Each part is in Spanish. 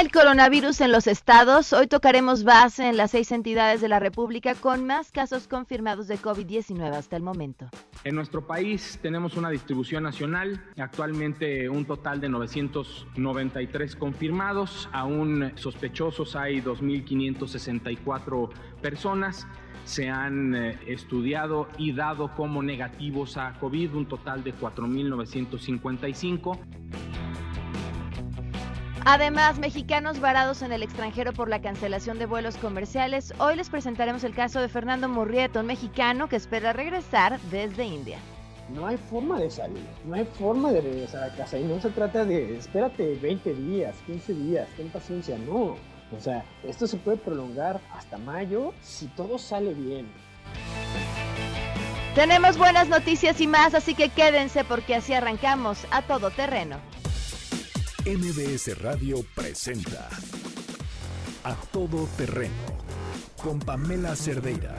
el coronavirus en los estados? Hoy tocaremos base en las seis entidades de la República con más casos confirmados de COVID-19 hasta el momento. En nuestro país tenemos una distribución nacional, actualmente un total de 993 confirmados, aún sospechosos hay 2.564 personas. Se han eh, estudiado y dado como negativos a COVID un total de 4.955. Además, mexicanos varados en el extranjero por la cancelación de vuelos comerciales. Hoy les presentaremos el caso de Fernando Murrieto, un mexicano que espera regresar desde India. No hay forma de salir, no hay forma de regresar a casa y no se trata de espérate 20 días, 15 días, ten paciencia, no. O sea, esto se puede prolongar hasta mayo si todo sale bien. Tenemos buenas noticias y más, así que quédense porque así arrancamos a todo terreno. MBS Radio presenta A Todo Terreno con Pamela Cerdeira.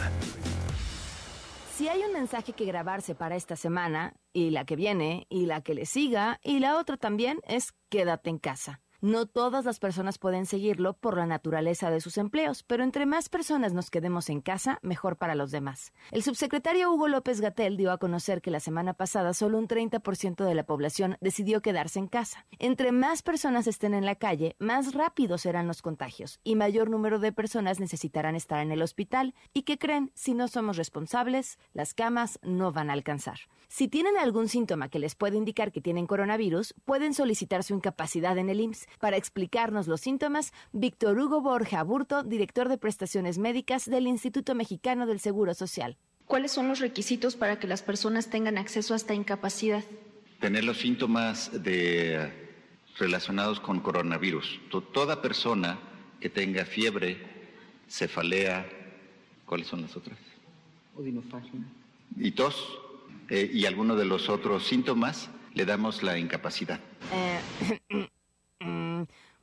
Si hay un mensaje que grabarse para esta semana, y la que viene, y la que le siga, y la otra también, es quédate en casa. No todas las personas pueden seguirlo por la naturaleza de sus empleos, pero entre más personas nos quedemos en casa, mejor para los demás. El subsecretario Hugo López Gatel dio a conocer que la semana pasada solo un 30% de la población decidió quedarse en casa. Entre más personas estén en la calle, más rápido serán los contagios y mayor número de personas necesitarán estar en el hospital. ¿Y qué creen? Si no somos responsables, las camas no van a alcanzar. Si tienen algún síntoma que les puede indicar que tienen coronavirus, pueden solicitar su incapacidad en el IMSS. Para explicarnos los síntomas, Víctor Hugo Borja Burto, director de prestaciones médicas del Instituto Mexicano del Seguro Social. ¿Cuáles son los requisitos para que las personas tengan acceso a esta incapacidad? Tener los síntomas de, relacionados con coronavirus. Toda persona que tenga fiebre, cefalea, ¿cuáles son las otras? Odinofagia. Y tos, eh, y alguno de los otros síntomas, le damos la incapacidad. Eh,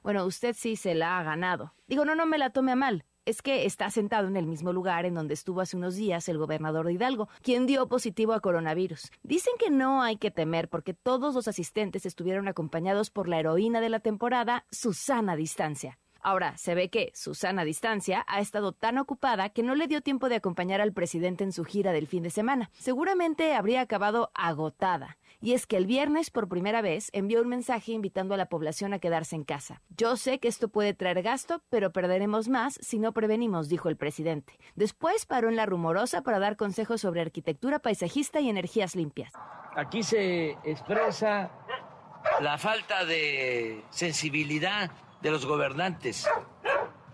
bueno, usted sí se la ha ganado. Digo, no, no me la tome a mal. Es que está sentado en el mismo lugar en donde estuvo hace unos días el gobernador de Hidalgo, quien dio positivo a coronavirus. Dicen que no hay que temer porque todos los asistentes estuvieron acompañados por la heroína de la temporada, Susana Distancia. Ahora, se ve que Susana Distancia ha estado tan ocupada que no le dio tiempo de acompañar al presidente en su gira del fin de semana. Seguramente habría acabado agotada. Y es que el viernes, por primera vez, envió un mensaje invitando a la población a quedarse en casa. Yo sé que esto puede traer gasto, pero perderemos más si no prevenimos, dijo el presidente. Después paró en la rumorosa para dar consejos sobre arquitectura paisajista y energías limpias. Aquí se expresa la falta de sensibilidad de los gobernantes.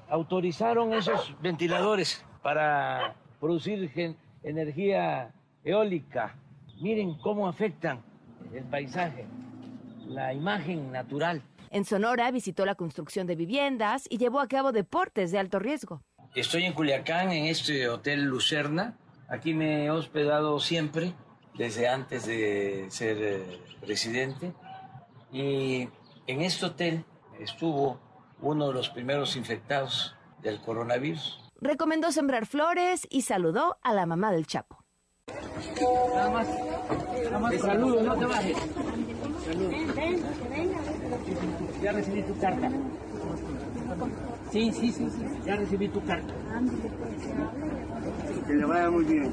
Autorizaron esos ventiladores para producir energía eólica. Miren cómo afectan el paisaje, la imagen natural. En Sonora visitó la construcción de viviendas y llevó a cabo deportes de alto riesgo. Estoy en Culiacán, en este hotel Lucerna. Aquí me he hospedado siempre, desde antes de ser eh, presidente. Y en este hotel estuvo uno de los primeros infectados del coronavirus. Recomendó sembrar flores y saludó a la mamá del Chapo. Nada más, nada más te saludo, no te bajes. Ya recibí tu carta. Sí, sí, sí, sí, ya recibí tu carta. Que le vaya muy bien.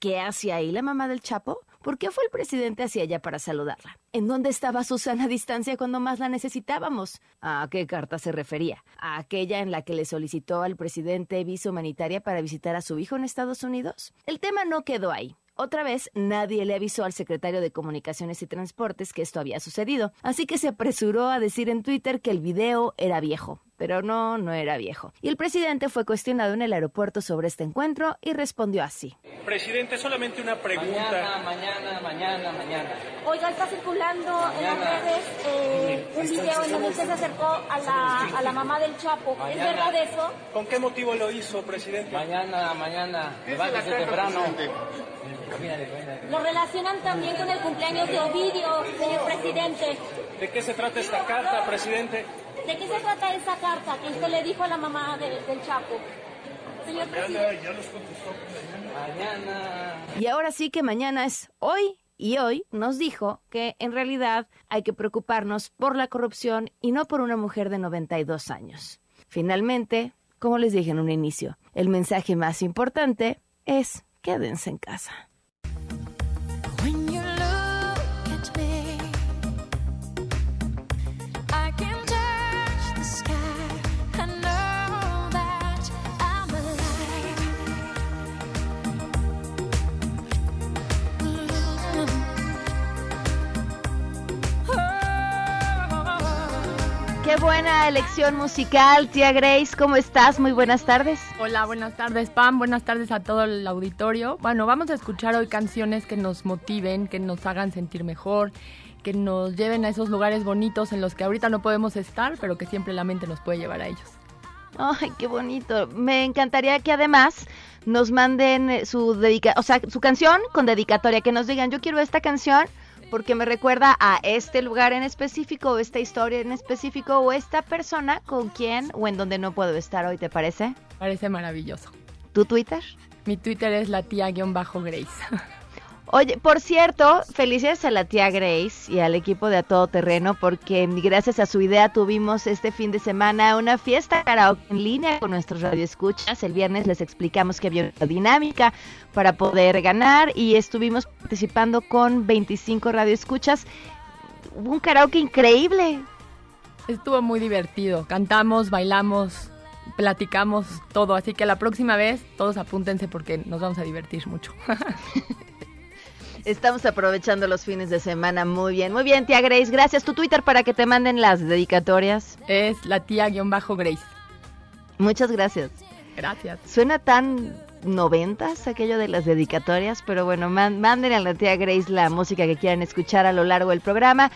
¿Qué hacía ahí la mamá del Chapo? ¿Por qué fue el presidente hacia ella para saludarla? ¿En dónde estaba Susana a distancia cuando más la necesitábamos? ¿A qué carta se refería? ¿A aquella en la que le solicitó al presidente visa humanitaria para visitar a su hijo en Estados Unidos? El tema no quedó ahí. Otra vez, nadie le avisó al secretario de Comunicaciones y Transportes que esto había sucedido, así que se apresuró a decir en Twitter que el video era viejo. Pero no, no era viejo. Y el presidente fue cuestionado en el aeropuerto sobre este encuentro y respondió así. Presidente, solamente una pregunta. Mañana, mañana, mañana, mañana. Oiga, está circulando en las redes eh, un video en donde usted se acercó a la, a la mamá del Chapo. ¿Es Mañana. verdad eso? ¿Con qué motivo lo hizo, presidente? Mañana, mañana, levántese temprano. Lo relacionan también con el cumpleaños de Ovidio, señor presidente. ¿De qué se trata esta carta, presidente? ¿De qué se trata esa carta que usted le dijo a la mamá de- del Chapo? Señor presidente. Ya los contestó. Mañana. Y ahora sí que mañana es hoy y hoy nos dijo que en realidad hay que preocuparnos por la corrupción y no por una mujer de 92 años. Finalmente, como les dije en un inicio, el mensaje más importante es quédense en casa. Qué buena elección musical, tía Grace, ¿cómo estás? Muy buenas tardes. Hola, buenas tardes Pam, buenas tardes a todo el auditorio. Bueno, vamos a escuchar hoy canciones que nos motiven, que nos hagan sentir mejor, que nos lleven a esos lugares bonitos en los que ahorita no podemos estar, pero que siempre la mente nos puede llevar a ellos. Ay, qué bonito. Me encantaría que además nos manden su dedica o sea, su canción con dedicatoria, que nos digan, yo quiero esta canción porque me recuerda a este lugar en específico, o esta historia en específico, o esta persona con quien o en donde no puedo estar hoy, ¿te parece? Parece maravilloso. ¿Tu Twitter? Mi Twitter es la tía-grace. Oye, por cierto, felicidades a la tía Grace y al equipo de A Todo Terreno porque gracias a su idea tuvimos este fin de semana una fiesta karaoke en línea con nuestros radioescuchas. El viernes les explicamos que había una dinámica para poder ganar y estuvimos participando con 25 radioescuchas. Hubo un karaoke increíble. Estuvo muy divertido. Cantamos, bailamos, platicamos todo. Así que la próxima vez todos apúntense porque nos vamos a divertir mucho. Estamos aprovechando los fines de semana muy bien. Muy bien, tía Grace. Gracias. Tu Twitter para que te manden las dedicatorias. Es la tía-grace. Muchas gracias. Gracias. Suena tan noventas aquello de las dedicatorias, pero bueno, man, manden a la tía Grace la música que quieran escuchar a lo largo del programa.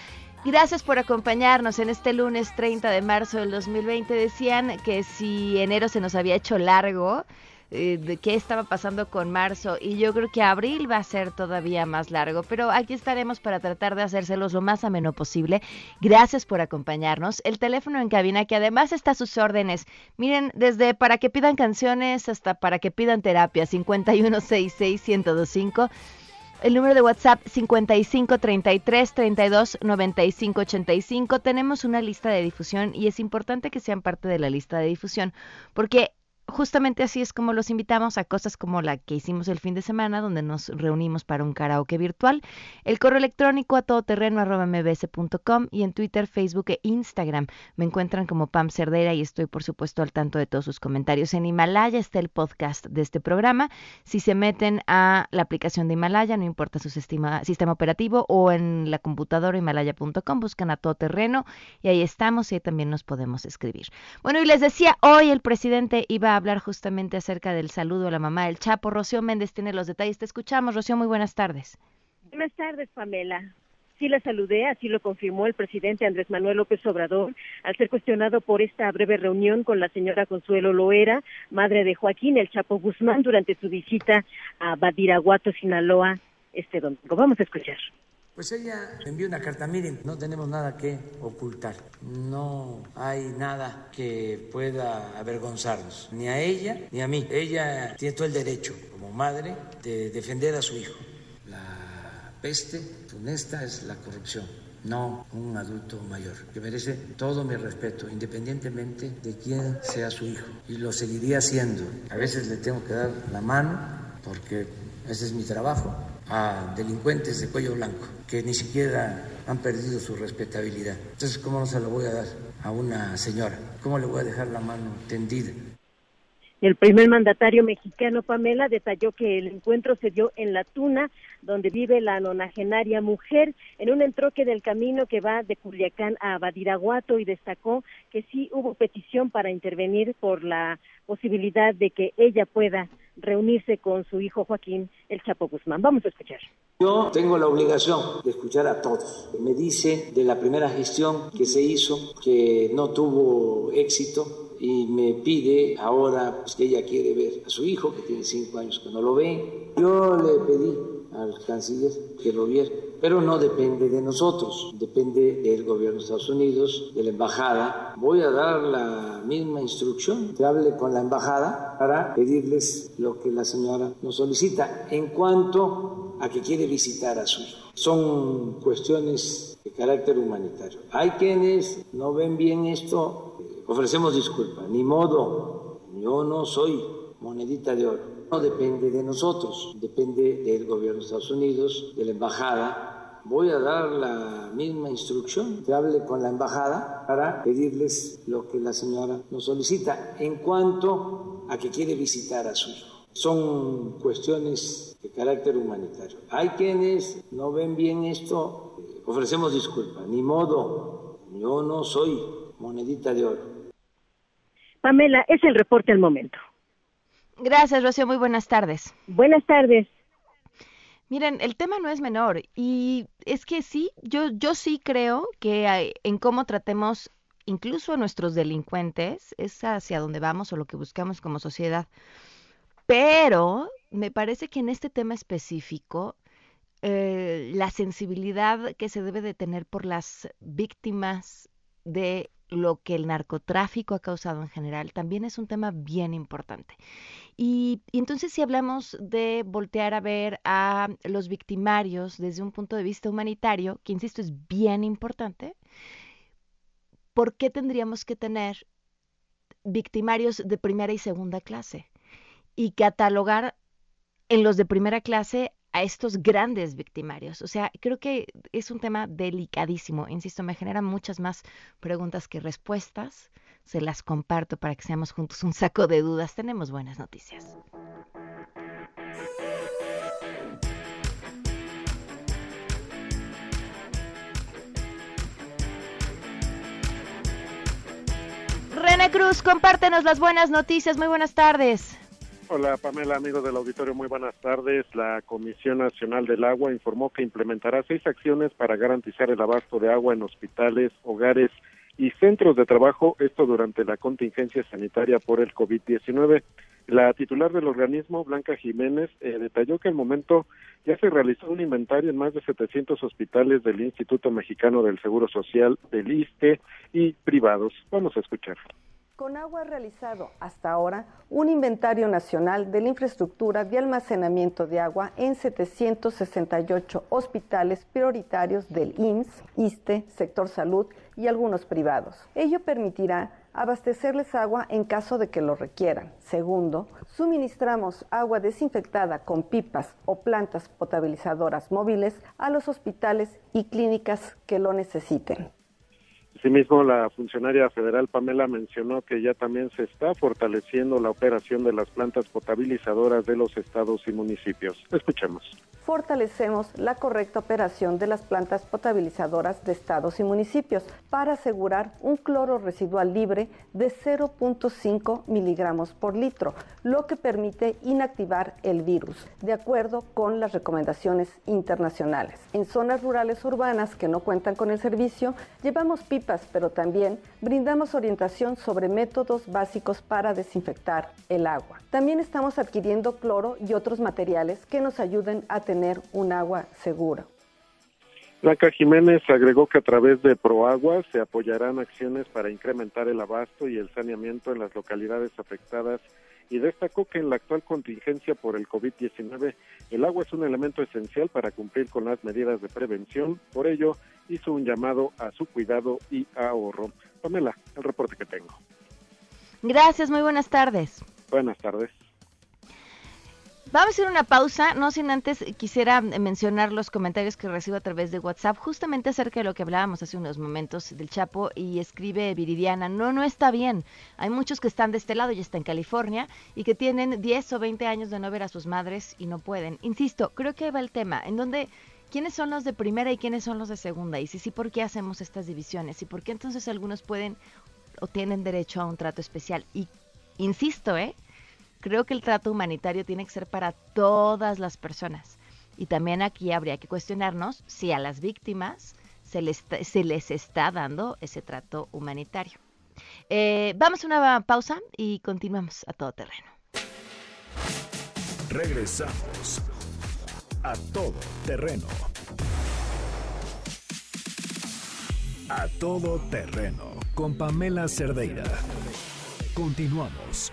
Gracias por acompañarnos en este lunes 30 de marzo del 2020. Decían que si enero se nos había hecho largo, eh, de qué estaba pasando con marzo y yo creo que abril va a ser todavía más largo, pero aquí estaremos para tratar de hacérselos lo más ameno posible. Gracias por acompañarnos. El teléfono en cabina que además está a sus órdenes. Miren, desde para que pidan canciones hasta para que pidan terapia, 5166-1025. El número de WhatsApp 55 33 32 95 85. Tenemos una lista de difusión y es importante que sean parte de la lista de difusión porque justamente así es como los invitamos a cosas como la que hicimos el fin de semana, donde nos reunimos para un karaoke virtual. El correo electrónico a todoterreno.mbs.com y en Twitter, Facebook e Instagram me encuentran como Pam Cerdera y estoy, por supuesto, al tanto de todos sus comentarios. En Himalaya está el podcast de este programa. Si se meten a la aplicación de Himalaya, no importa su sistema, sistema operativo, o en la computadora himalaya.com, buscan a Todoterreno y ahí estamos y ahí también nos podemos escribir. Bueno, y les decía, hoy el presidente iba a hablar justamente acerca del saludo a la mamá del Chapo. Rocío Méndez tiene los detalles. Te escuchamos, Rocío. Muy buenas tardes. Buenas tardes, Pamela. Sí la saludé, así lo confirmó el presidente Andrés Manuel López Obrador al ser cuestionado por esta breve reunión con la señora Consuelo Loera, madre de Joaquín El Chapo Guzmán, durante su visita a Badiraguato, Sinaloa, este domingo. Vamos a escuchar. Pues ella envió una carta, miren, no tenemos nada que ocultar, no hay nada que pueda avergonzarnos, ni a ella ni a mí. Ella tiene todo el derecho, como madre, de defender a su hijo. La peste funesta es la corrupción, no un adulto mayor, que merece todo mi respeto, independientemente de quién sea su hijo, y lo seguiría haciendo. A veces le tengo que dar la mano, porque ese es mi trabajo, a delincuentes de cuello blanco que ni siquiera han perdido su respetabilidad. Entonces, ¿cómo no se lo voy a dar a una señora? ¿Cómo le voy a dejar la mano tendida? El primer mandatario mexicano, Pamela, detalló que el encuentro se dio en La Tuna, donde vive la nonagenaria mujer, en un entroque del camino que va de Culiacán a Badiraguato y destacó que sí hubo petición para intervenir por la posibilidad de que ella pueda reunirse con su hijo Joaquín El Chapo Guzmán. Vamos a escuchar. Yo tengo la obligación de escuchar a todos. Me dice de la primera gestión que se hizo que no tuvo éxito y me pide ahora pues, que ella quiere ver a su hijo, que tiene cinco años que no lo ve. Yo le pedí al canciller que lo viera pero no depende de nosotros, depende del gobierno de Estados Unidos, de la embajada. Voy a dar la misma instrucción que hable con la embajada para pedirles lo que la señora nos solicita en cuanto a que quiere visitar a su hijo. Son cuestiones de carácter humanitario. Hay quienes no ven bien esto, eh, ofrecemos disculpas, ni modo, yo no soy monedita de oro. No depende de nosotros, depende del gobierno de Estados Unidos, de la embajada. Voy a dar la misma instrucción que hable con la embajada para pedirles lo que la señora nos solicita en cuanto a que quiere visitar a su hijo. Son cuestiones de carácter humanitario. Hay quienes no ven bien esto, eh, ofrecemos disculpas, ni modo, yo no soy monedita de oro. Pamela, es el reporte al momento. Gracias, Rocío. Muy buenas tardes. Buenas tardes. Miren, el tema no es menor y es que sí, yo, yo sí creo que hay- en cómo tratemos incluso a nuestros delincuentes es hacia donde vamos o lo que buscamos como sociedad. Pero me parece que en este tema específico, eh, la sensibilidad que se debe de tener por las víctimas de lo que el narcotráfico ha causado en general también es un tema bien importante. Y, entonces si hablamos de voltear a ver a los victimarios desde un punto de vista humanitario, que insisto es bien importante, ¿por qué tendríamos que tener victimarios de primera y segunda clase? Y catalogar en los de primera clase a estos grandes victimarios. O sea, creo que es un tema delicadísimo. Insisto, me genera muchas más preguntas que respuestas. Se las comparto para que seamos juntos un saco de dudas. Tenemos buenas noticias. René Cruz, compártenos las buenas noticias. Muy buenas tardes. Hola Pamela, amigos del auditorio, muy buenas tardes. La Comisión Nacional del Agua informó que implementará seis acciones para garantizar el abasto de agua en hospitales, hogares y centros de trabajo, esto durante la contingencia sanitaria por el COVID-19. La titular del organismo, Blanca Jiménez, eh, detalló que al momento ya se realizó un inventario en más de 700 hospitales del Instituto Mexicano del Seguro Social, del ISTE y privados. Vamos a escuchar. Conagua ha realizado hasta ahora un inventario nacional de la infraestructura de almacenamiento de agua en 768 hospitales prioritarios del IMSS, ISTE, sector salud y algunos privados. Ello permitirá abastecerles agua en caso de que lo requieran. Segundo, suministramos agua desinfectada con pipas o plantas potabilizadoras móviles a los hospitales y clínicas que lo necesiten. Asimismo, la funcionaria federal Pamela mencionó que ya también se está fortaleciendo la operación de las plantas potabilizadoras de los estados y municipios. Escuchemos. Fortalecemos la correcta operación de las plantas potabilizadoras de estados y municipios para asegurar un cloro residual libre de 0.5 miligramos por litro, lo que permite inactivar el virus, de acuerdo con las recomendaciones internacionales. En zonas rurales urbanas que no cuentan con el servicio, llevamos pipas, pero también brindamos orientación sobre métodos básicos para desinfectar el agua. También estamos adquiriendo cloro y otros materiales que nos ayuden a tener un agua segura. Blanca Jiménez agregó que a través de Proagua se apoyarán acciones para incrementar el abasto y el saneamiento en las localidades afectadas y destacó que en la actual contingencia por el COVID-19 el agua es un elemento esencial para cumplir con las medidas de prevención. Por ello, hizo un llamado a su cuidado y ahorro. Pamela, el reporte que tengo. Gracias, muy buenas tardes. Buenas tardes. Vamos a hacer una pausa, no sin antes quisiera mencionar los comentarios que recibo a través de WhatsApp, justamente acerca de lo que hablábamos hace unos momentos del Chapo y escribe Viridiana, no, no está bien, hay muchos que están de este lado y está en California y que tienen 10 o 20 años de no ver a sus madres y no pueden. Insisto, creo que ahí va el tema, en donde quiénes son los de primera y quiénes son los de segunda y si sí, ¿por qué hacemos estas divisiones? Y por qué entonces algunos pueden o tienen derecho a un trato especial. Y insisto, ¿eh? Creo que el trato humanitario tiene que ser para todas las personas. Y también aquí habría que cuestionarnos si a las víctimas se les, se les está dando ese trato humanitario. Eh, vamos a una pausa y continuamos a todo terreno. Regresamos a todo terreno. A todo terreno con Pamela Cerdeira. Continuamos.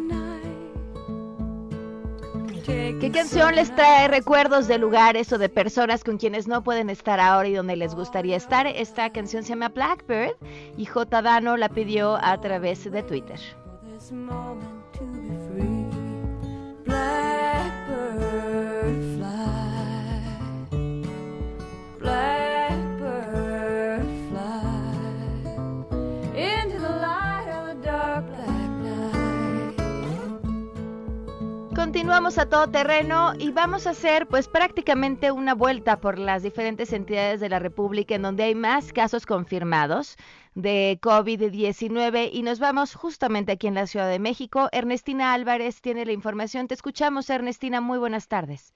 ¿Qué canción les trae recuerdos de lugares o de personas con quienes no pueden estar ahora y donde les gustaría estar? Esta canción se llama Blackbird y J. Dano la pidió a través de Twitter. Continuamos a todo terreno y vamos a hacer pues prácticamente una vuelta por las diferentes entidades de la República en donde hay más casos confirmados de COVID-19 y nos vamos justamente aquí en la Ciudad de México. Ernestina Álvarez tiene la información. Te escuchamos, Ernestina. Muy buenas tardes.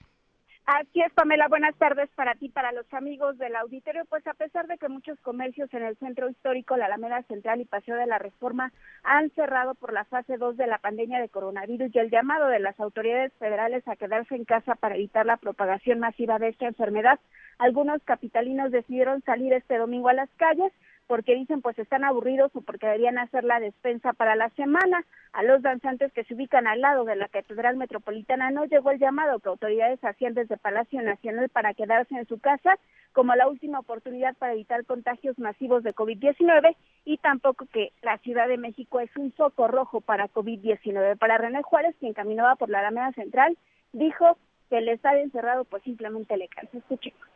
Así es, Pamela. Buenas tardes para ti, para los amigos del auditorio. Pues a pesar de que muchos comercios en el centro histórico, la Alameda Central y Paseo de la Reforma han cerrado por la fase 2 de la pandemia de coronavirus y el llamado de las autoridades federales a quedarse en casa para evitar la propagación masiva de esta enfermedad, algunos capitalinos decidieron salir este domingo a las calles porque dicen pues están aburridos o porque deberían hacer la despensa para la semana. A los danzantes que se ubican al lado de la Catedral Metropolitana no llegó el llamado que autoridades hacían desde Palacio Nacional para quedarse en su casa como la última oportunidad para evitar contagios masivos de COVID-19 y tampoco que la Ciudad de México es un foco rojo para COVID-19. Para René Juárez, quien caminaba por la Alameda Central, dijo que el estar encerrado pues simplemente le cansa. Escuchemos.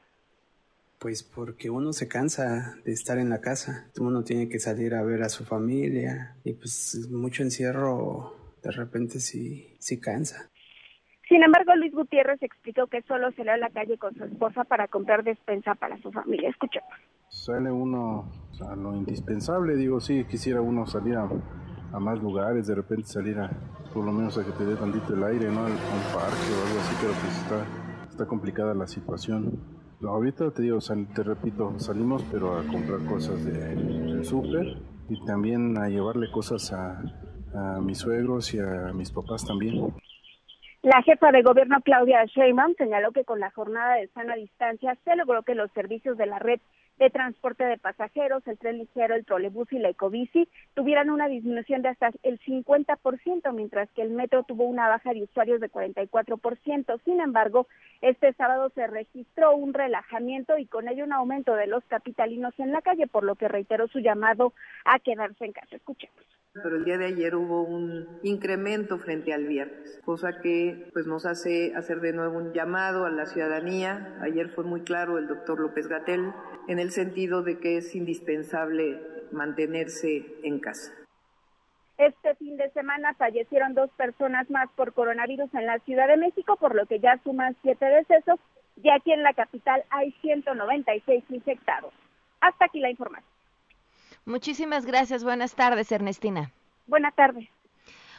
Pues porque uno se cansa de estar en la casa, uno tiene que salir a ver a su familia y pues mucho encierro de repente sí, sí cansa. Sin embargo, Luis Gutiérrez explicó que solo salió a la calle con su esposa para comprar despensa para su familia. Escuchemos. Sale uno a lo indispensable, digo, sí, quisiera uno salir a, a más lugares, de repente salir a, por lo menos a que te dé tantito el aire, ¿no? A un parque o algo así, pero pues está, está complicada la situación. Ahorita te digo, sal- te repito, salimos pero a comprar cosas de- del súper y también a llevarle cosas a, a mis suegros y a mis papás también. La jefa de gobierno Claudia Sheinbaum señaló que con la jornada de sana distancia se logró que los servicios de la red de transporte de pasajeros, el tren ligero, el trolebús y la ecobici tuvieran una disminución de hasta el 50%, mientras que el metro tuvo una baja de usuarios de 44%. Sin embargo, este sábado se registró un relajamiento y con ello un aumento de los capitalinos en la calle, por lo que reiteró su llamado a quedarse en casa. Escuchemos. Pero el día de ayer hubo un incremento frente al viernes, cosa que pues nos hace hacer de nuevo un llamado a la ciudadanía. Ayer fue muy claro el doctor López Gatel en el sentido de que es indispensable mantenerse en casa. Este fin de semana fallecieron dos personas más por coronavirus en la Ciudad de México, por lo que ya suman siete decesos y aquí en la capital hay 196 infectados. Hasta aquí la información. Muchísimas gracias. Buenas tardes, Ernestina. Buenas tardes.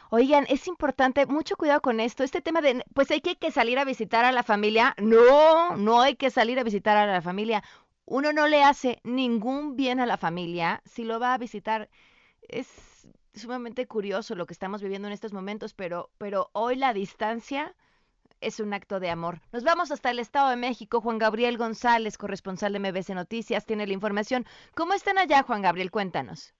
Oigan, es importante, mucho cuidado con esto. Este tema de, pues hay que, que salir a visitar a la familia. No, no hay que salir a visitar a la familia. Uno no le hace ningún bien a la familia si lo va a visitar. Es sumamente curioso lo que estamos viviendo en estos momentos, pero, pero hoy la distancia es un acto de amor. Nos vamos hasta el Estado de México. Juan Gabriel González, corresponsal de MBC Noticias, tiene la información. ¿Cómo están allá, Juan Gabriel? Cuéntanos.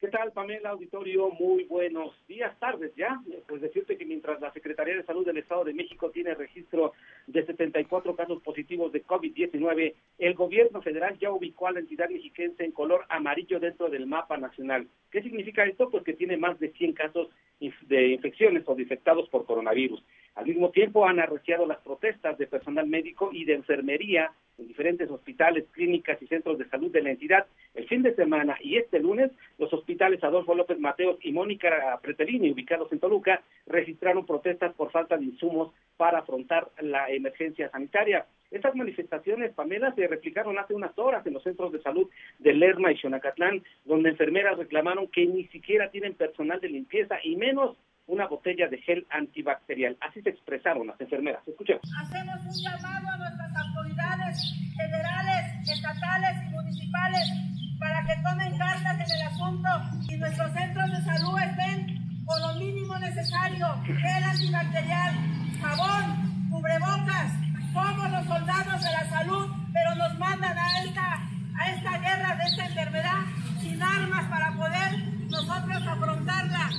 ¿Qué tal, Pamela Auditorio? Muy buenos días, tardes ya. Pues decirte que mientras la Secretaría de Salud del Estado de México tiene registro de 74 casos positivos de COVID-19, el gobierno federal ya ubicó a la entidad mexiquense en color amarillo dentro del mapa nacional. ¿Qué significa esto? Pues que tiene más de 100 casos de infecciones o de infectados por coronavirus. Al mismo tiempo han arreciado las protestas de personal médico y de enfermería en diferentes hospitales, clínicas y centros de salud de la entidad. El fin de semana y este lunes, los hospitales Adolfo López Mateos y Mónica Pretelini, ubicados en Toluca, registraron protestas por falta de insumos para afrontar la emergencia sanitaria. Estas manifestaciones, Pamela, se replicaron hace unas horas en los centros de salud de Lerma y Xonacatlán, donde enfermeras reclamaron que ni siquiera tienen personal de limpieza y menos una botella de gel antibacterial. Así se expresaron las enfermeras. Escuchemos. Hacemos un llamado a nuestras autoridades federales, estatales y municipales para que tomen cartas en el asunto y nuestros centros de salud estén con lo mínimo necesario, gel antibacterial, jabón, cubrebocas. Somos los soldados de la salud, pero nos mandan a esta, a esta guerra de esta enfermedad sin armas para poder nosotros afrontarla.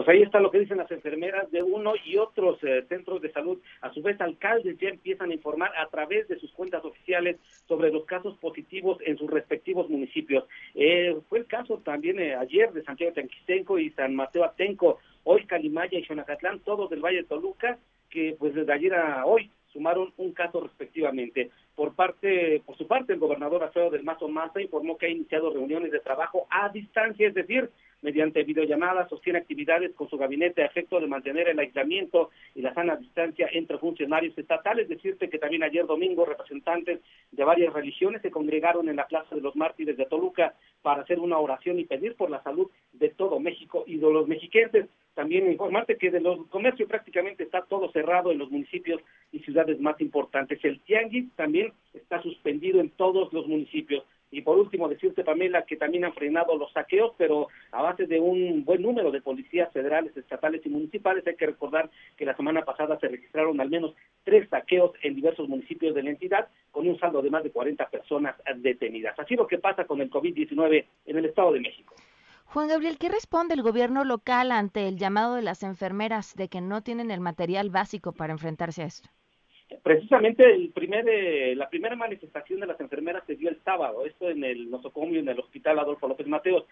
Pues ahí está lo que dicen las enfermeras de uno y otros eh, centros de salud. A su vez, alcaldes ya empiezan a informar a través de sus cuentas oficiales sobre los casos positivos en sus respectivos municipios. Eh, fue el caso también eh, ayer de Santiago Tenquistenco y San Mateo Atenco, hoy Calimaya y Xonacatlán, todos del Valle de Toluca, que pues desde ayer a hoy sumaron un caso respectivamente. Por parte, por su parte, el gobernador Alfredo del Mazo Maza informó que ha iniciado reuniones de trabajo a distancia, es decir, mediante videollamadas, sostiene actividades con su gabinete a efecto de mantener el aislamiento y la sana distancia entre funcionarios estatales. Decirte que también ayer domingo representantes de varias religiones se congregaron en la Plaza de los Mártires de Toluca para hacer una oración y pedir por la salud de todo México y de los mexiquenses. También informarte que de los comercios prácticamente está todo cerrado en los municipios y ciudades más importantes. El tianguis también está suspendido en todos los municipios. Y por último, decirte, Pamela, que también han frenado los saqueos, pero a base de un buen número de policías federales, estatales y municipales. Hay que recordar que la semana pasada se registraron al menos tres saqueos en diversos municipios de la entidad, con un saldo de más de 40 personas detenidas. Así lo que pasa con el COVID-19 en el Estado de México. Juan Gabriel, ¿qué responde el gobierno local ante el llamado de las enfermeras de que no tienen el material básico para enfrentarse a esto? Precisamente el primer, eh, la primera manifestación de las enfermeras se dio el sábado, esto en el nosocomio, en el hospital Adolfo López Mateos.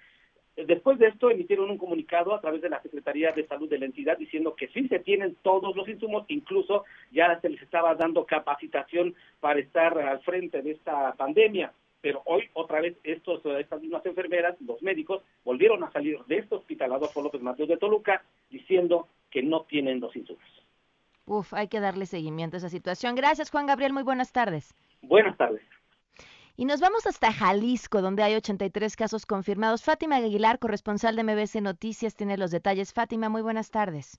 Después de esto emitieron un comunicado a través de la Secretaría de Salud de la entidad diciendo que sí se tienen todos los insumos, incluso ya se les estaba dando capacitación para estar al frente de esta pandemia. Pero hoy otra vez estos, estas mismas enfermeras, los médicos, volvieron a salir de este hospital Adolfo López Mateos de Toluca diciendo que no tienen los insumos. Uf, hay que darle seguimiento a esa situación. Gracias, Juan Gabriel. Muy buenas tardes. Buenas tardes. Y nos vamos hasta Jalisco, donde hay 83 casos confirmados. Fátima Aguilar, corresponsal de MBC Noticias, tiene los detalles. Fátima, muy buenas tardes.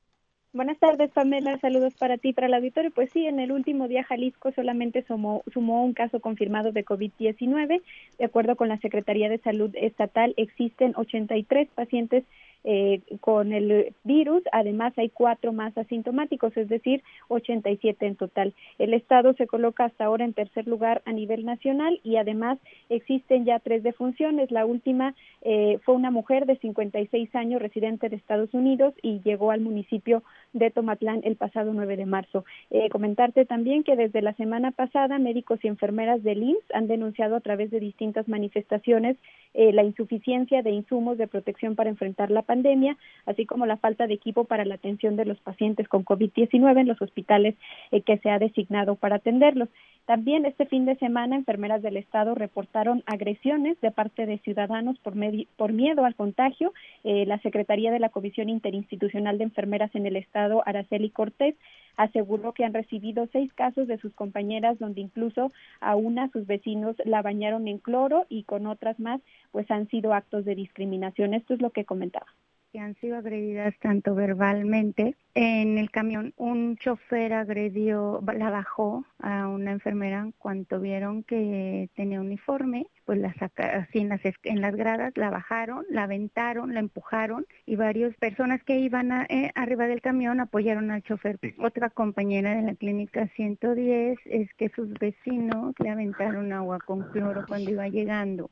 Buenas tardes, Pamela. Saludos para ti, para el auditorio. Pues sí, en el último día Jalisco solamente sumó, sumó un caso confirmado de COVID-19. De acuerdo con la Secretaría de Salud Estatal, existen 83 pacientes eh, con el virus. Además, hay cuatro más asintomáticos, es decir, 87 en total. El Estado se coloca hasta ahora en tercer lugar a nivel nacional y además existen ya tres defunciones. La última eh, fue una mujer de 56 años, residente de Estados Unidos, y llegó al municipio de Tomatlán el pasado 9 de marzo. Eh, comentarte también que desde la semana pasada, médicos y enfermeras del IMSS han denunciado a través de distintas manifestaciones la insuficiencia de insumos de protección para enfrentar la pandemia, así como la falta de equipo para la atención de los pacientes con COVID-19 en los hospitales eh, que se ha designado para atenderlos. También este fin de semana, enfermeras del Estado reportaron agresiones de parte de ciudadanos por, por miedo al contagio. Eh, la Secretaría de la Comisión Interinstitucional de Enfermeras en el Estado, Araceli Cortés, aseguró que han recibido seis casos de sus compañeras donde incluso a una sus vecinos la bañaron en cloro y con otras más pues han sido actos de discriminación. Esto es lo que comentaba que han sido agredidas tanto verbalmente. En el camión un chofer agredió, la bajó a una enfermera en cuanto vieron que tenía uniforme, pues la sacaron, así en las, en las gradas, la bajaron, la aventaron, la empujaron y varias personas que iban eh, arriba del camión apoyaron al chofer. Otra compañera de la clínica 110 es que sus vecinos le aventaron agua con cloro cuando iba llegando.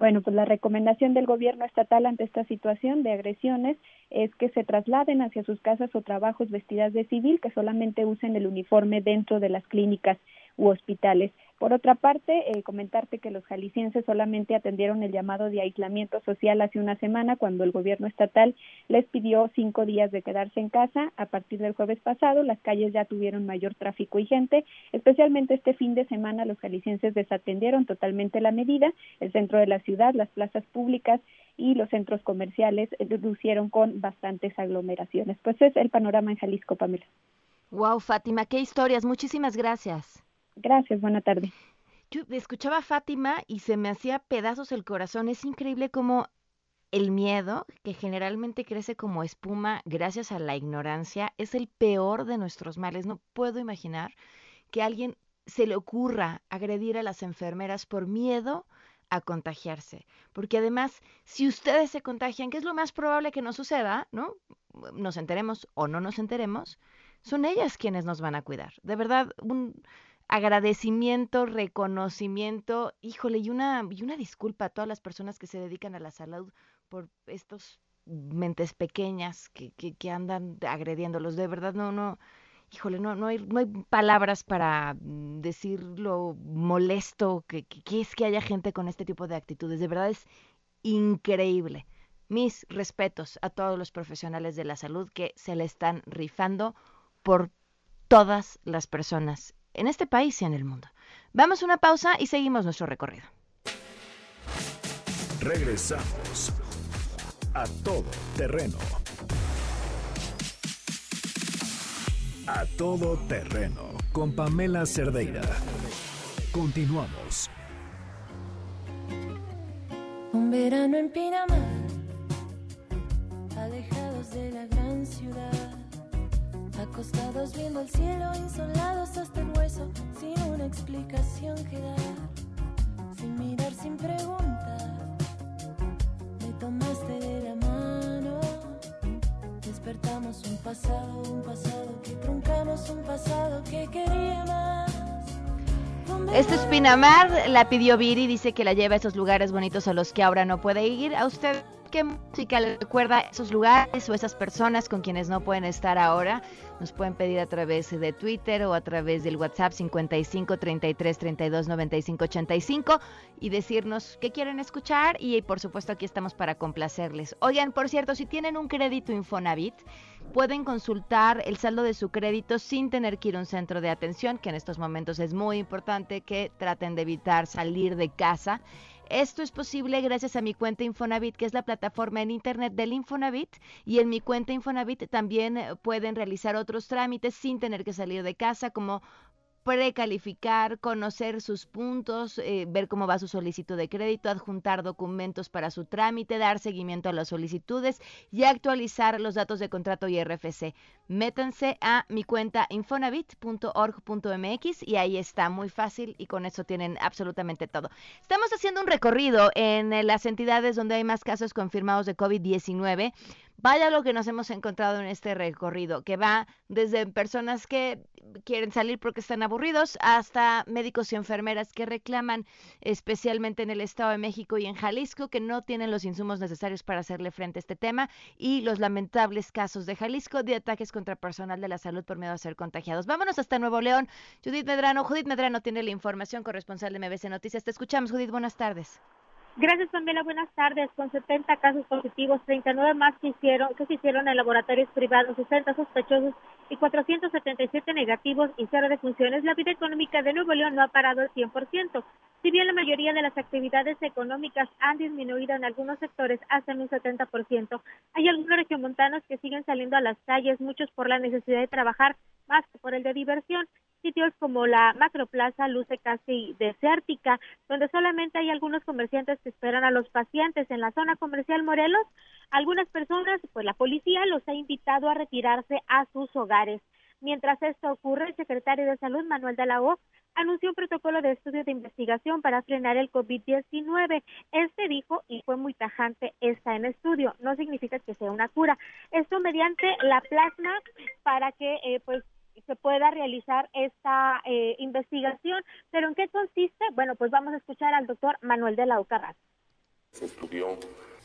Bueno, pues la recomendación del gobierno estatal ante esta situación de agresiones es que se trasladen hacia sus casas o trabajos vestidas de civil, que solamente usen el uniforme dentro de las clínicas u hospitales. Por otra parte, eh, comentarte que los jaliscienses solamente atendieron el llamado de aislamiento social hace una semana cuando el gobierno estatal les pidió cinco días de quedarse en casa. A partir del jueves pasado, las calles ya tuvieron mayor tráfico y gente. Especialmente este fin de semana, los jaliscienses desatendieron totalmente la medida. El centro de la ciudad, las plazas públicas y los centros comerciales reducieron con bastantes aglomeraciones. Pues es el panorama en Jalisco, Pamela. Wow, Fátima, qué historias. Muchísimas gracias. Gracias, buena tarde. Yo escuchaba a Fátima y se me hacía pedazos el corazón. Es increíble cómo el miedo, que generalmente crece como espuma gracias a la ignorancia, es el peor de nuestros males. No puedo imaginar que a alguien se le ocurra agredir a las enfermeras por miedo a contagiarse. Porque además, si ustedes se contagian, que es lo más probable que nos suceda, ¿no? Nos enteremos o no nos enteremos, son ellas quienes nos van a cuidar. De verdad, un agradecimiento, reconocimiento, híjole, y una, y una disculpa a todas las personas que se dedican a la salud por estos mentes pequeñas que, que, que andan agrediéndolos. De verdad, no, no, híjole, no, no, hay, no hay palabras para mm, decir lo molesto que, que, que es que haya gente con este tipo de actitudes. De verdad es increíble. Mis respetos a todos los profesionales de la salud que se le están rifando por todas las personas en este país y en el mundo. Vamos a una pausa y seguimos nuestro recorrido. Regresamos a todo terreno. A todo terreno con Pamela Cerdeira. Continuamos. Un verano en Pinamar, alejados de la gran ciudad, acostados viendo el cielo, insolados hasta el hueso, sin una explicación que dar, sin mirar, sin preguntar. Me tomaste de la mano, despertamos un pasado, un pasado que truncamos, un pasado que quería más. Esto es Pinamar, la pidió Viri, dice que la lleva a esos lugares bonitos a los que ahora no puede ir. ¿A usted qué música le recuerda esos lugares o esas personas con quienes no pueden estar ahora? Nos pueden pedir a través de Twitter o a través del WhatsApp 55 33 32 95 85 y decirnos qué quieren escuchar y por supuesto aquí estamos para complacerles. Oigan, por cierto, si tienen un crédito Infonavit, pueden consultar el saldo de su crédito sin tener que ir a un centro de atención, que en estos momentos es muy importante que traten de evitar salir de casa. Esto es posible gracias a mi cuenta Infonavit, que es la plataforma en internet del Infonavit. Y en mi cuenta Infonavit también eh, pueden realizar otros trámites sin tener que salir de casa, como precalificar, conocer sus puntos, eh, ver cómo va su solicitud de crédito, adjuntar documentos para su trámite, dar seguimiento a las solicitudes y actualizar los datos de contrato y RFC. Métanse a mi cuenta infonavit.org.mx y ahí está muy fácil y con eso tienen absolutamente todo. Estamos haciendo un recorrido en eh, las entidades donde hay más casos confirmados de COVID-19. Vaya lo que nos hemos encontrado en este recorrido, que va desde personas que quieren salir porque están aburridos hasta médicos y enfermeras que reclaman, especialmente en el Estado de México y en Jalisco, que no tienen los insumos necesarios para hacerle frente a este tema y los lamentables casos de Jalisco de ataques contra personal de la salud por miedo a ser contagiados. Vámonos hasta Nuevo León. Judith Medrano. Judith Medrano tiene la información corresponsal de MBC Noticias. Te escuchamos, Judith. Buenas tardes. Gracias, Pamela. Buenas tardes. Con 70 casos positivos, 39 más que, hicieron, que se hicieron en laboratorios privados, 60 sospechosos y 477 negativos y cero defunciones, la vida económica de Nuevo León no ha parado al 100%. Si bien la mayoría de las actividades económicas han disminuido en algunos sectores hasta en un 70%, hay algunos regiomontanos que siguen saliendo a las calles, muchos por la necesidad de trabajar más que por el de diversión. Sitios como la Macroplaza luce casi desértica, donde solamente hay algunos comerciantes que esperan a los pacientes en la zona comercial Morelos. Algunas personas, pues la policía los ha invitado a retirarse a sus hogares. Mientras esto ocurre, el secretario de Salud, Manuel de la O, anunció un protocolo de estudio de investigación para frenar el COVID-19. Este dijo, y fue muy tajante, está en estudio, no significa que sea una cura. Esto mediante la plasma para que, eh, pues, se pueda realizar esta eh, investigación. ¿Pero en qué consiste? Bueno, pues vamos a escuchar al doctor Manuel de la Ocarra. Se estudió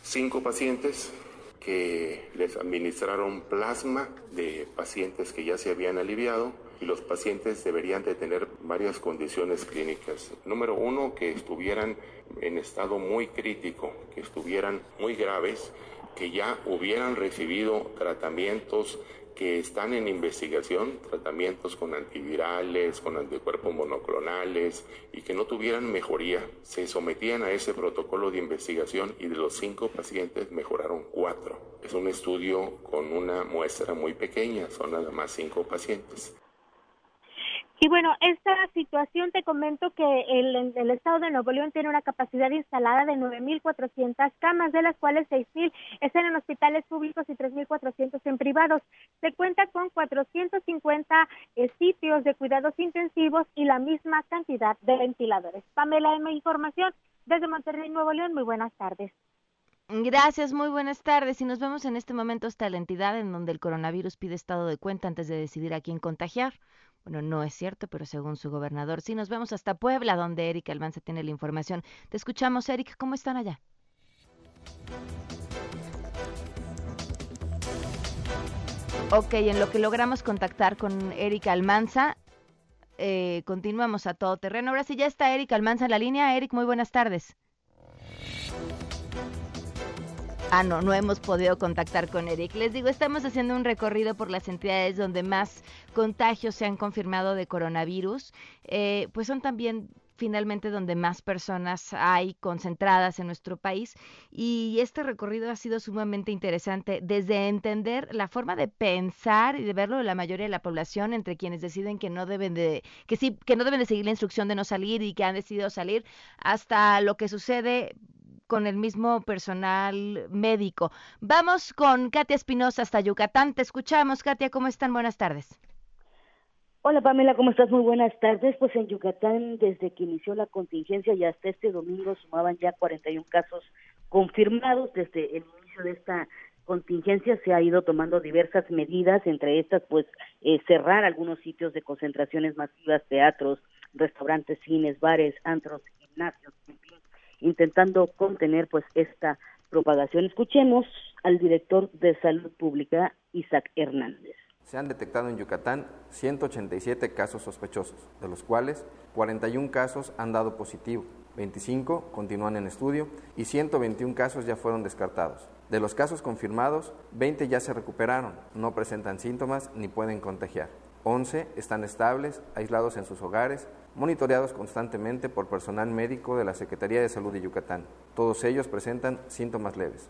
cinco pacientes que les administraron plasma de pacientes que ya se habían aliviado y los pacientes deberían de tener varias condiciones clínicas. Número uno, que estuvieran en estado muy crítico, que estuvieran muy graves, que ya hubieran recibido tratamientos que están en investigación, tratamientos con antivirales, con anticuerpos monoclonales y que no tuvieran mejoría. Se sometían a ese protocolo de investigación y de los cinco pacientes mejoraron cuatro. Es un estudio con una muestra muy pequeña, son nada más cinco pacientes. Y bueno, esta situación te comento que el, estado de Nuevo León tiene una capacidad instalada de 9.400 camas, de las cuales 6.000 están en hospitales públicos y 3.400 en privados. Se cuenta con 450 eh, sitios de cuidados intensivos y la misma cantidad de ventiladores. Pamela, en información desde Monterrey, Nuevo León. Muy buenas tardes. Gracias, muy buenas tardes. Y nos vemos en este momento hasta la entidad en donde el coronavirus pide estado de cuenta antes de decidir a quién contagiar. Bueno, no es cierto, pero según su gobernador, sí nos vemos hasta Puebla, donde Eric Almanza tiene la información. Te escuchamos, Eric, ¿cómo están allá? Ok, en lo que logramos contactar con Eric Almanza, eh, continuamos a todo terreno. Ahora sí ya está Eric Almanza en la línea. Eric, muy buenas tardes. Ah, no, no hemos podido contactar con Eric. Les digo, estamos haciendo un recorrido por las entidades donde más contagios se han confirmado de coronavirus. Eh, pues son también finalmente donde más personas hay concentradas en nuestro país y este recorrido ha sido sumamente interesante desde entender la forma de pensar y de verlo de la mayoría de la población entre quienes deciden que no deben de que sí que no deben de seguir la instrucción de no salir y que han decidido salir hasta lo que sucede con el mismo personal médico. Vamos con Katia Espinosa hasta Yucatán. Te escuchamos, Katia. ¿Cómo están? Buenas tardes. Hola Pamela, ¿cómo estás? Muy buenas tardes. Pues en Yucatán, desde que inició la contingencia y hasta este domingo sumaban ya 41 casos confirmados. Desde el inicio de esta contingencia se ha ido tomando diversas medidas, entre estas pues eh, cerrar algunos sitios de concentraciones masivas, teatros, restaurantes, cines, bares, antros, gimnasios, intentando contener pues esta propagación. Escuchemos al director de Salud Pública, Isaac Hernández. Se han detectado en Yucatán 187 casos sospechosos, de los cuales 41 casos han dado positivo, 25 continúan en estudio y 121 casos ya fueron descartados. De los casos confirmados, 20 ya se recuperaron, no presentan síntomas ni pueden contagiar. 11 están estables, aislados en sus hogares, monitoreados constantemente por personal médico de la Secretaría de Salud de Yucatán. Todos ellos presentan síntomas leves.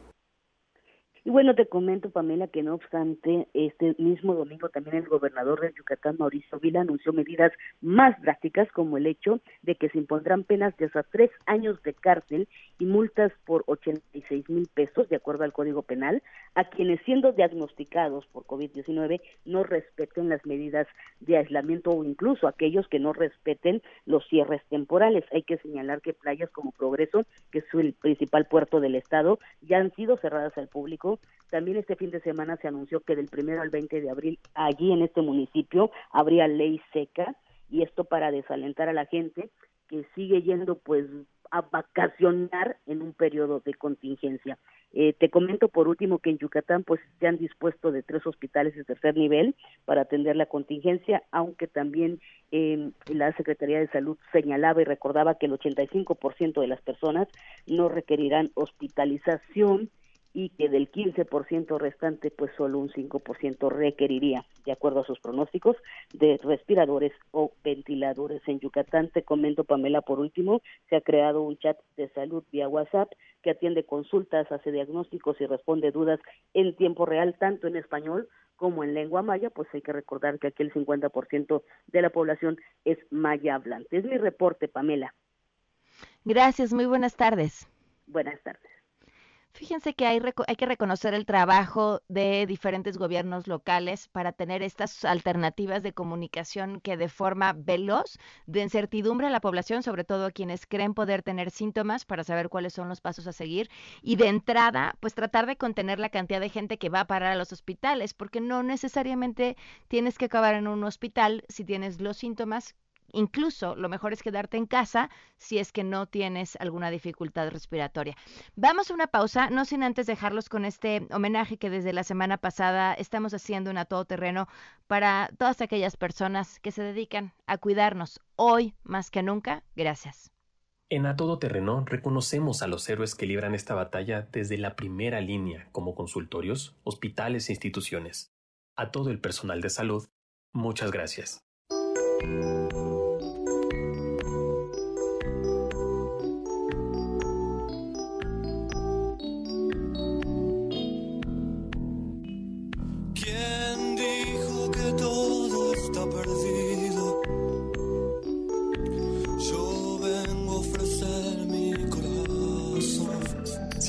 Y bueno, te comento, Pamela, que no obstante, este mismo domingo también el gobernador de Yucatán, Mauricio Vila, anunció medidas más drásticas, como el hecho de que se impondrán penas de hasta tres años de cárcel y multas por 86 mil pesos, de acuerdo al Código Penal, a quienes siendo diagnosticados por COVID-19 no respeten las medidas de aislamiento o incluso aquellos que no respeten los cierres temporales. Hay que señalar que playas como Progreso, que es el principal puerto del estado, ya han sido cerradas al público también este fin de semana se anunció que del primero al 20 de abril allí en este municipio habría ley seca y esto para desalentar a la gente que sigue yendo pues a vacacionar en un periodo de contingencia. Eh, te comento por último que en Yucatán pues se han dispuesto de tres hospitales de tercer nivel para atender la contingencia, aunque también eh, la Secretaría de Salud señalaba y recordaba que el 85% de las personas no requerirán hospitalización y que del 15% restante pues solo un 5% requeriría, de acuerdo a sus pronósticos, de respiradores o ventiladores. En Yucatán, te comento Pamela por último, se ha creado un chat de salud vía WhatsApp que atiende consultas, hace diagnósticos y responde dudas en tiempo real, tanto en español como en lengua maya, pues hay que recordar que aquí el 50% de la población es maya hablante. Es mi reporte, Pamela. Gracias, muy buenas tardes. Buenas tardes. Fíjense que hay, hay, que reconocer el trabajo de diferentes gobiernos locales para tener estas alternativas de comunicación que de forma veloz, de incertidumbre a la población, sobre todo a quienes creen poder tener síntomas para saber cuáles son los pasos a seguir y de entrada, pues tratar de contener la cantidad de gente que va a parar a los hospitales, porque no necesariamente tienes que acabar en un hospital si tienes los síntomas Incluso lo mejor es quedarte en casa si es que no tienes alguna dificultad respiratoria. Vamos a una pausa, no sin antes dejarlos con este homenaje que desde la semana pasada estamos haciendo en A Todo Terreno para todas aquellas personas que se dedican a cuidarnos hoy más que nunca. Gracias. En A Todo Terreno reconocemos a los héroes que libran esta batalla desde la primera línea, como consultorios, hospitales e instituciones. A todo el personal de salud, muchas gracias.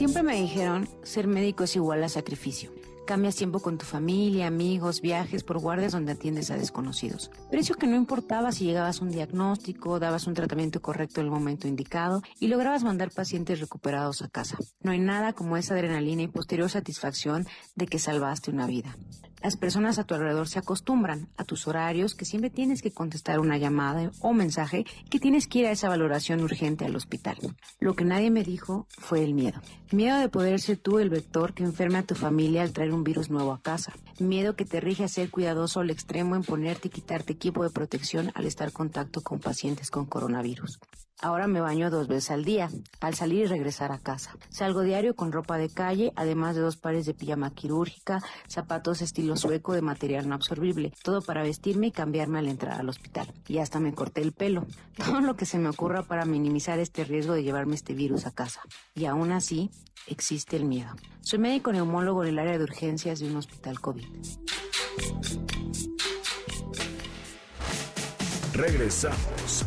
Siempre me dijeron, ser médico es igual a sacrificio. Cambias tiempo con tu familia, amigos, viajes por guardias donde atiendes a desconocidos. Eso que no importaba si llegabas a un diagnóstico, dabas un tratamiento correcto en el momento indicado y lograbas mandar pacientes recuperados a casa. No hay nada como esa adrenalina y posterior satisfacción de que salvaste una vida. Las personas a tu alrededor se acostumbran a tus horarios, que siempre tienes que contestar una llamada o mensaje, que tienes que ir a esa valoración urgente al hospital. Lo que nadie me dijo fue el miedo. Miedo de poder ser tú el vector que enferme a tu familia al traer un virus nuevo a casa. Miedo que te rige a ser cuidadoso al extremo en ponerte y quitarte equipo de protección al estar en contacto con pacientes con coronavirus. Ahora me baño dos veces al día, al salir y regresar a casa. Salgo diario con ropa de calle, además de dos pares de pijama quirúrgica, zapatos estilo sueco de material no absorbible, todo para vestirme y cambiarme al entrar al hospital. Y hasta me corté el pelo, todo lo que se me ocurra para minimizar este riesgo de llevarme este virus a casa. Y aún así, existe el miedo. Soy médico neumólogo en el área de urgencias de un hospital COVID. Regresamos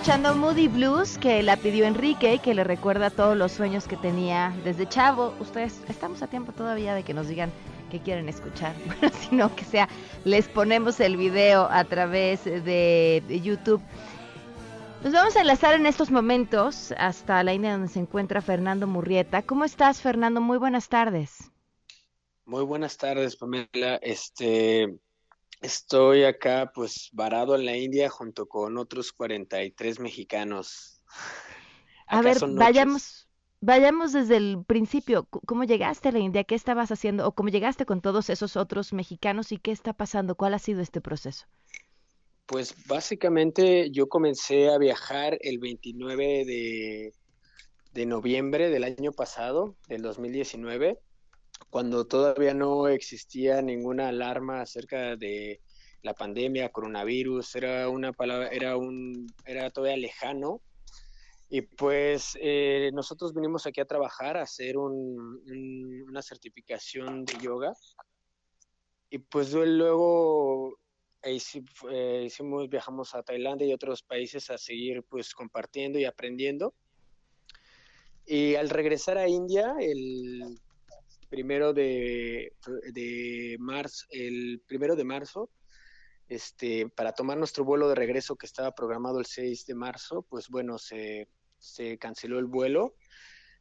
Escuchando Moody Blues que la pidió Enrique y que le recuerda todos los sueños que tenía desde chavo. Ustedes estamos a tiempo todavía de que nos digan qué quieren escuchar. Bueno, si no, que sea, les ponemos el video a través de YouTube. Nos vamos a enlazar en estos momentos hasta la India donde se encuentra Fernando Murrieta. ¿Cómo estás, Fernando? Muy buenas tardes. Muy buenas tardes, Pamela. Este, estoy acá, pues, varado en la India junto con otros 43 mexicanos. A ver, vayamos, vayamos desde el principio. ¿Cómo llegaste a la India? ¿Qué estabas haciendo? ¿O cómo llegaste con todos esos otros mexicanos? ¿Y qué está pasando? ¿Cuál ha sido este proceso? Pues básicamente yo comencé a viajar el 29 de, de noviembre del año pasado, del 2019, cuando todavía no existía ninguna alarma acerca de la pandemia, coronavirus, era una palabra, era un, era todavía lejano. Y pues eh, nosotros vinimos aquí a trabajar, a hacer un- un- una certificación de yoga. Y pues luego e hici- hicimos, viajamos a Tailandia y otros países a seguir pues compartiendo y aprendiendo. Y al regresar a India, el primero de, de marzo, el primero de marzo, este, para tomar nuestro vuelo de regreso que estaba programado el 6 de marzo, pues bueno, se, se canceló el vuelo,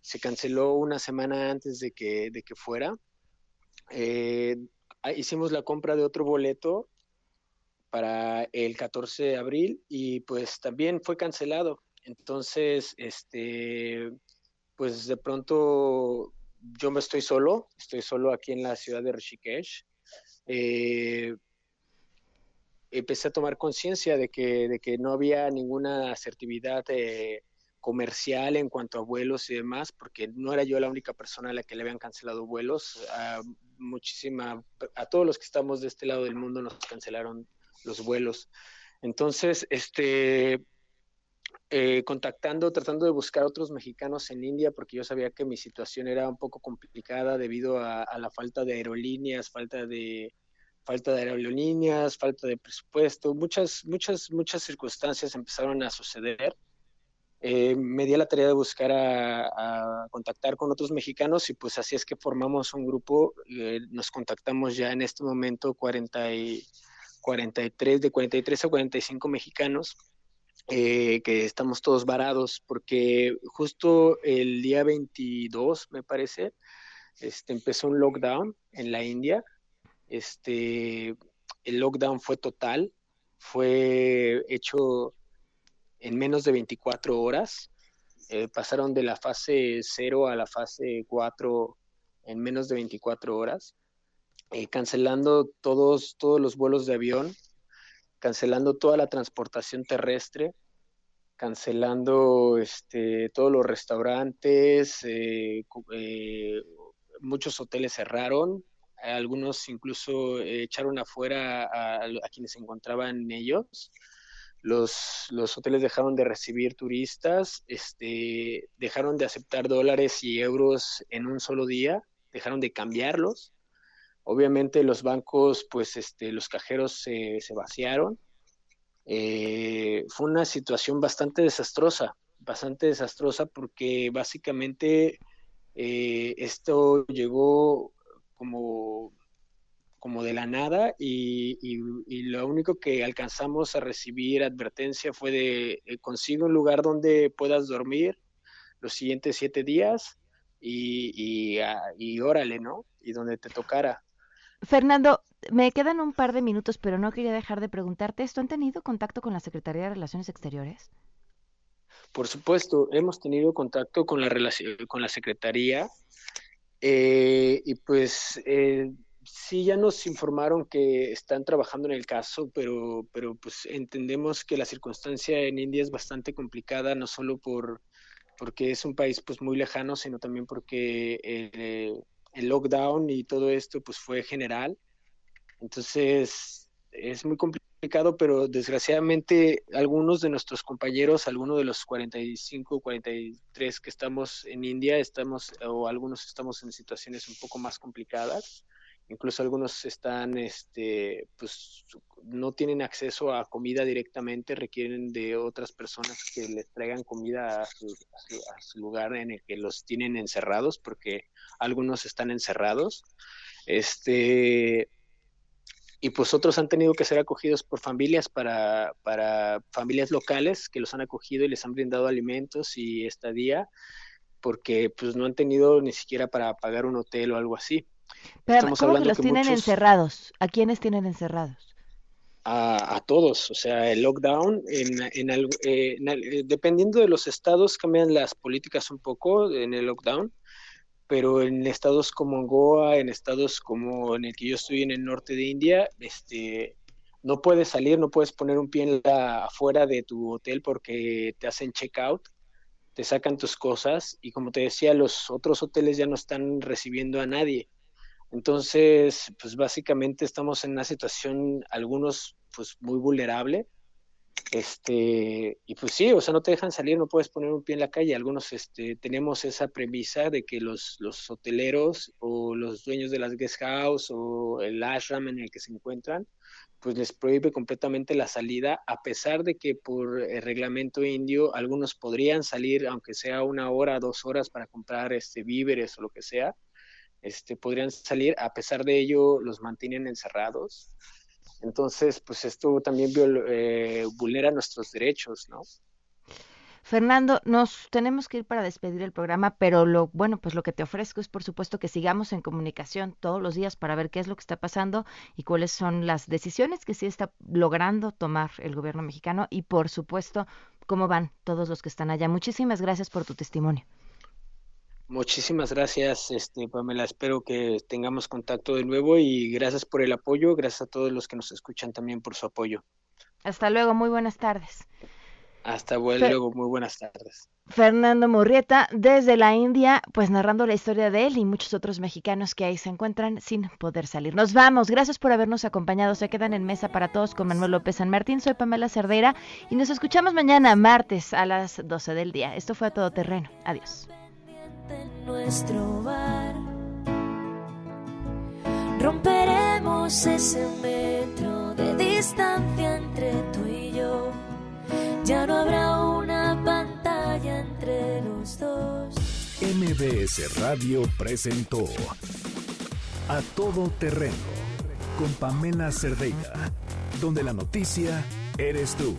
se canceló una semana antes de que, de que fuera. Eh, hicimos la compra de otro boleto para el 14 de abril y pues también fue cancelado. Entonces, este, pues de pronto yo me estoy solo, estoy solo aquí en la ciudad de Rishikesh. Eh, empecé a tomar conciencia de que, de que no había ninguna asertividad eh, comercial en cuanto a vuelos y demás, porque no era yo la única persona a la que le habían cancelado vuelos. Muchísima, a todos los que estamos de este lado del mundo nos cancelaron los vuelos. Entonces, este, eh, contactando, tratando de buscar otros mexicanos en India, porque yo sabía que mi situación era un poco complicada debido a, a la falta de aerolíneas, falta de, falta de aerolíneas, falta de presupuesto, muchas, muchas, muchas circunstancias empezaron a suceder. Eh, me di la tarea de buscar a, contactar con otros mexicanos y pues así es que formamos un grupo, eh, nos contactamos ya en este momento 40 y 43, de 43 a 45 mexicanos, eh, que estamos todos varados porque justo el día 22, me parece, este, empezó un lockdown en la India este, el lockdown fue total, fue hecho en menos de 24 horas. Eh, pasaron de la fase 0 a la fase 4 en menos de 24 horas, eh, cancelando todos, todos los vuelos de avión, cancelando toda la transportación terrestre, cancelando este, todos los restaurantes, eh, muchos hoteles cerraron, algunos incluso eh, echaron afuera a, quienes se encontraban en ellos. Los, los, hoteles dejaron de recibir turistas, este, dejaron de aceptar dólares y euros en un solo día, dejaron de cambiarlos. Obviamente los bancos, pues este, los cajeros se, se vaciaron. Eh, fue una situación bastante desastrosa, bastante desastrosa porque básicamente eh, esto llegó como, como de la nada y, lo único que alcanzamos a recibir advertencia fue de eh, consigue un lugar donde puedas dormir los siguientes siete días y, y, ah, y órale, ¿no? Y donde te tocara. Fernando, me quedan un par de minutos, pero no quería dejar de preguntarte esto. ¿Han tenido contacto con la Secretaría de Relaciones Exteriores? Por supuesto, hemos tenido contacto con la, con la Secretaría eh, y pues eh, sí, ya nos informaron que están trabajando en el caso, pero, pero pues entendemos que la circunstancia en India es bastante complicada, no solo por porque es un país pues muy lejano, sino también porque el, el lockdown y todo esto pues fue general. Entonces es muy complicado pero desgraciadamente algunos de nuestros compañeros, algunos de los 45, 43 que estamos en India, estamos, o algunos estamos en situaciones un poco más complicadas. Incluso algunos están, este, pues, no tienen acceso a comida directamente, requieren de otras personas que les traigan comida a su, a su lugar en el que los tienen encerrados, porque algunos están encerrados. Este, y pues otros han tenido que ser acogidos por familias para, para familias locales que los han acogido y les han brindado alimentos y estadía porque pues no han tenido ni siquiera para pagar un hotel o algo así. Pero Estamos ¿cómo que los tienen encerrados? ¿A quiénes tienen encerrados? A, a, todos, o sea, el lockdown, en, en, eh, eh, dependiendo de los estados cambian las políticas un poco en el lockdown, pero en estados como Goa, en estados como en el que yo estoy en el norte de India, este, no puedes salir, no puedes poner un pie en la, afuera de tu hotel porque te hacen check-out, te sacan tus cosas y como te decía, los otros hoteles ya no están recibiendo a nadie. Entonces, pues básicamente estamos en una situación, algunos pues muy vulnerable, este, y pues sí, o sea, no te dejan salir, no puedes poner un pie en la calle. Algunos este, tenemos esa premisa de que los, los hoteleros o los dueños de las guest house o el ashram en el que se encuentran, pues les prohíbe completamente la salida, a pesar de que por el reglamento indio algunos podrían salir, aunque sea una hora, dos horas para comprar este, víveres o lo que sea, este, podrían salir, a pesar de ello los mantienen encerrados. Entonces, pues esto también eh, vulnera nuestros derechos, ¿no? Fernando, nos tenemos que ir para despedir el programa, pero lo bueno, pues lo que te ofrezco es por supuesto que sigamos en comunicación todos los días para ver qué es lo que está pasando y cuáles son las decisiones que sí está logrando tomar el gobierno mexicano y por supuesto cómo van todos los que están allá. Muchísimas gracias por tu testimonio. Muchísimas gracias, este, Pamela. Espero que tengamos contacto de nuevo y gracias por el apoyo. Gracias a todos los que nos escuchan también por su apoyo. Hasta luego, muy buenas tardes. Hasta luego, muy buenas tardes. Fernando Murrieta, desde la India, pues narrando la historia de él y muchos otros mexicanos que ahí se encuentran sin poder salir. Nos vamos, gracias por habernos acompañado. Se quedan en mesa para todos con Manuel López San Martín. Soy Pamela Cerdeira y nos escuchamos mañana, martes, a las 12 del día. Esto fue a todo terreno. Adiós nuestro bar. Romperemos ese metro de distancia entre tú y yo. Ya no habrá una pantalla entre los dos. MBS Radio presentó A Todo Terreno con Pamela Cerdeira, donde la noticia eres tú.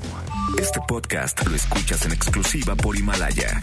Este podcast lo escuchas en exclusiva por Himalaya.